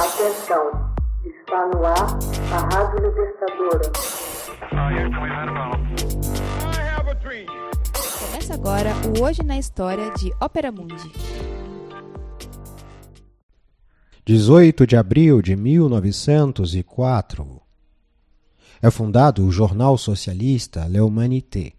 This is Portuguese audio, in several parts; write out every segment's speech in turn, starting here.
Atenção, está no ar a Rádio Libertadora. Começa agora o Hoje na História de Ópera Mundi. 18 de abril de 1904. É fundado o jornal socialista L'Humanité.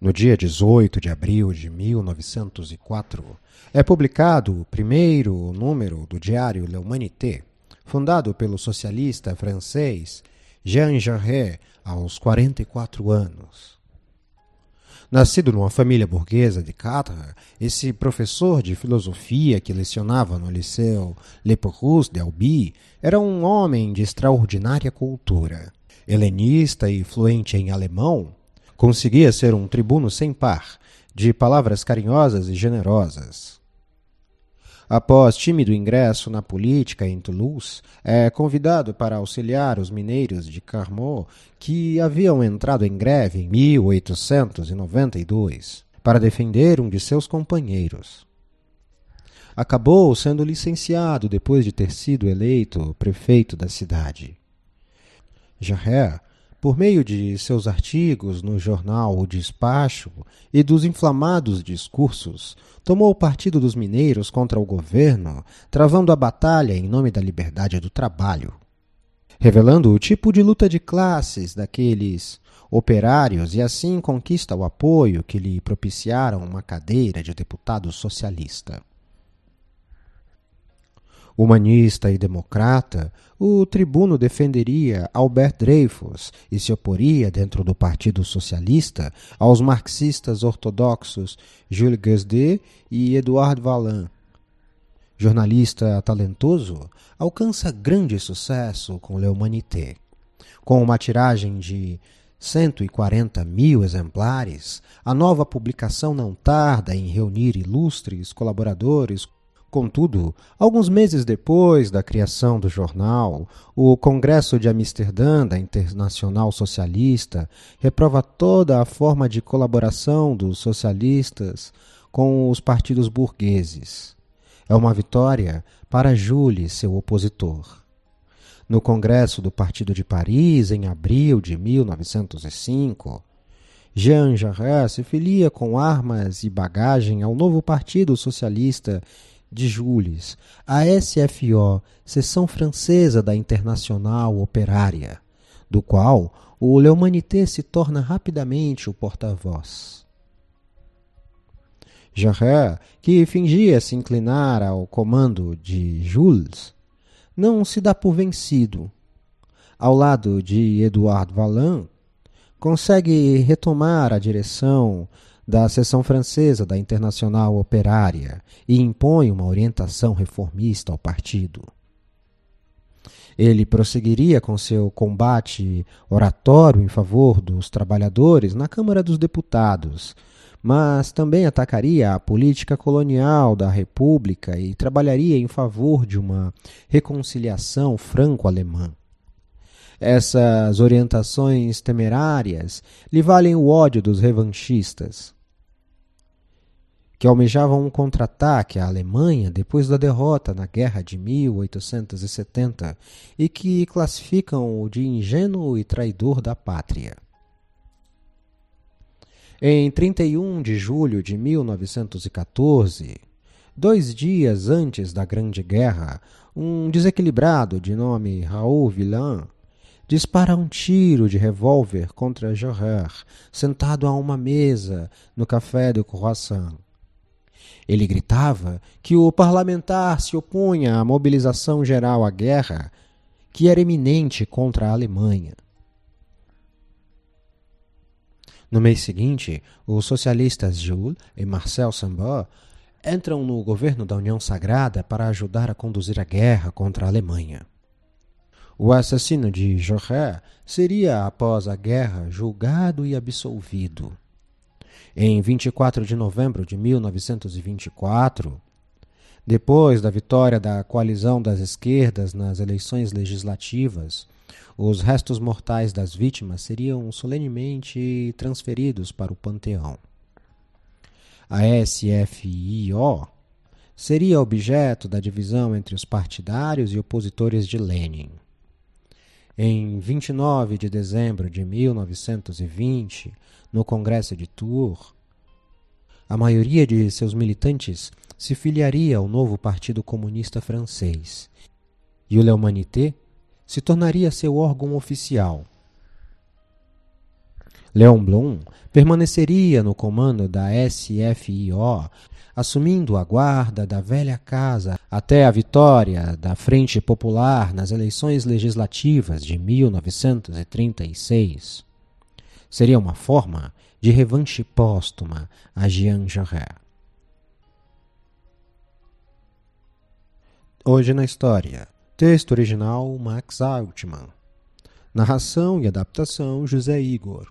No dia 18 de abril de 1904, é publicado o primeiro número do diário L'Humanité, fundado pelo socialista francês Jean Jaurès aos 44 anos. Nascido numa família burguesa de Catra, esse professor de filosofia que lecionava no Liceu Le Perouse de Albi era um homem de extraordinária cultura. Helenista e fluente em alemão, Conseguia ser um tribuno sem par, de palavras carinhosas e generosas. Após tímido ingresso na política em Toulouse, é convidado para auxiliar os mineiros de Carmaux que haviam entrado em greve em 1892 para defender um de seus companheiros. Acabou sendo licenciado depois de ter sido eleito prefeito da cidade. Jarre por meio de seus artigos no jornal O Despacho e dos inflamados discursos, tomou o partido dos mineiros contra o governo, travando a batalha em nome da liberdade do trabalho, revelando o tipo de luta de classes daqueles operários e assim conquista o apoio que lhe propiciaram uma cadeira de deputado socialista. Humanista e democrata, o tribuno defenderia Albert Dreyfus e se oporia, dentro do Partido Socialista, aos marxistas ortodoxos Jules Guesde e Edouard Vallin. Jornalista talentoso, alcança grande sucesso com L'Humanité. Com uma tiragem de 140 mil exemplares, a nova publicação não tarda em reunir ilustres colaboradores Contudo, alguns meses depois da criação do jornal, o Congresso de Amsterdã da Internacional Socialista reprova toda a forma de colaboração dos socialistas com os partidos burgueses. É uma vitória para Jules, seu opositor. No Congresso do Partido de Paris, em abril de 1905, Jean Jaurès se filia com armas e bagagem ao novo Partido Socialista de Jules, a SFO, seção francesa da Internacional Operária, do qual o L'Humanité se torna rapidamente o porta-voz. Jarret, que fingia se inclinar ao comando de Jules, não se dá por vencido. Ao lado de Edouard Vallin, consegue retomar a direção da seção francesa da Internacional Operária e impõe uma orientação reformista ao partido. Ele prosseguiria com seu combate oratório em favor dos trabalhadores na Câmara dos Deputados, mas também atacaria a política colonial da República e trabalharia em favor de uma reconciliação franco-alemã. Essas orientações temerárias lhe valem o ódio dos revanchistas que almejavam um contra-ataque à Alemanha depois da derrota na Guerra de 1870 e que classificam-o de ingênuo e traidor da pátria. Em 31 de julho de 1914, dois dias antes da Grande Guerra, um desequilibrado de nome Raoul Villain dispara um tiro de revólver contra Johrer, sentado a uma mesa no café do Croissant. Ele gritava que o parlamentar se opunha à mobilização geral à guerra, que era eminente contra a Alemanha. No mês seguinte, os socialistas Jules e Marcel Sambor entram no governo da União Sagrada para ajudar a conduzir a guerra contra a Alemanha. O assassino de Jorre seria, após a guerra, julgado e absolvido. Em 24 de novembro de 1924, depois da vitória da coalizão das esquerdas nas eleições legislativas, os restos mortais das vítimas seriam solenemente transferidos para o panteão. A SFIO seria objeto da divisão entre os partidários e opositores de Lenin. Em 29 de dezembro de 1920, no Congresso de Tours, a maioria de seus militantes se filiaria ao novo Partido Comunista Francês e o L'Humanité se tornaria seu órgão oficial. Léon Blum permaneceria no comando da SFIO, assumindo a guarda da velha casa até a vitória da Frente Popular nas eleições legislativas de 1936. Seria uma forma de revanche póstuma a Jean Jaurès. Hoje na história. Texto original Max Altman. Narração e adaptação José Igor.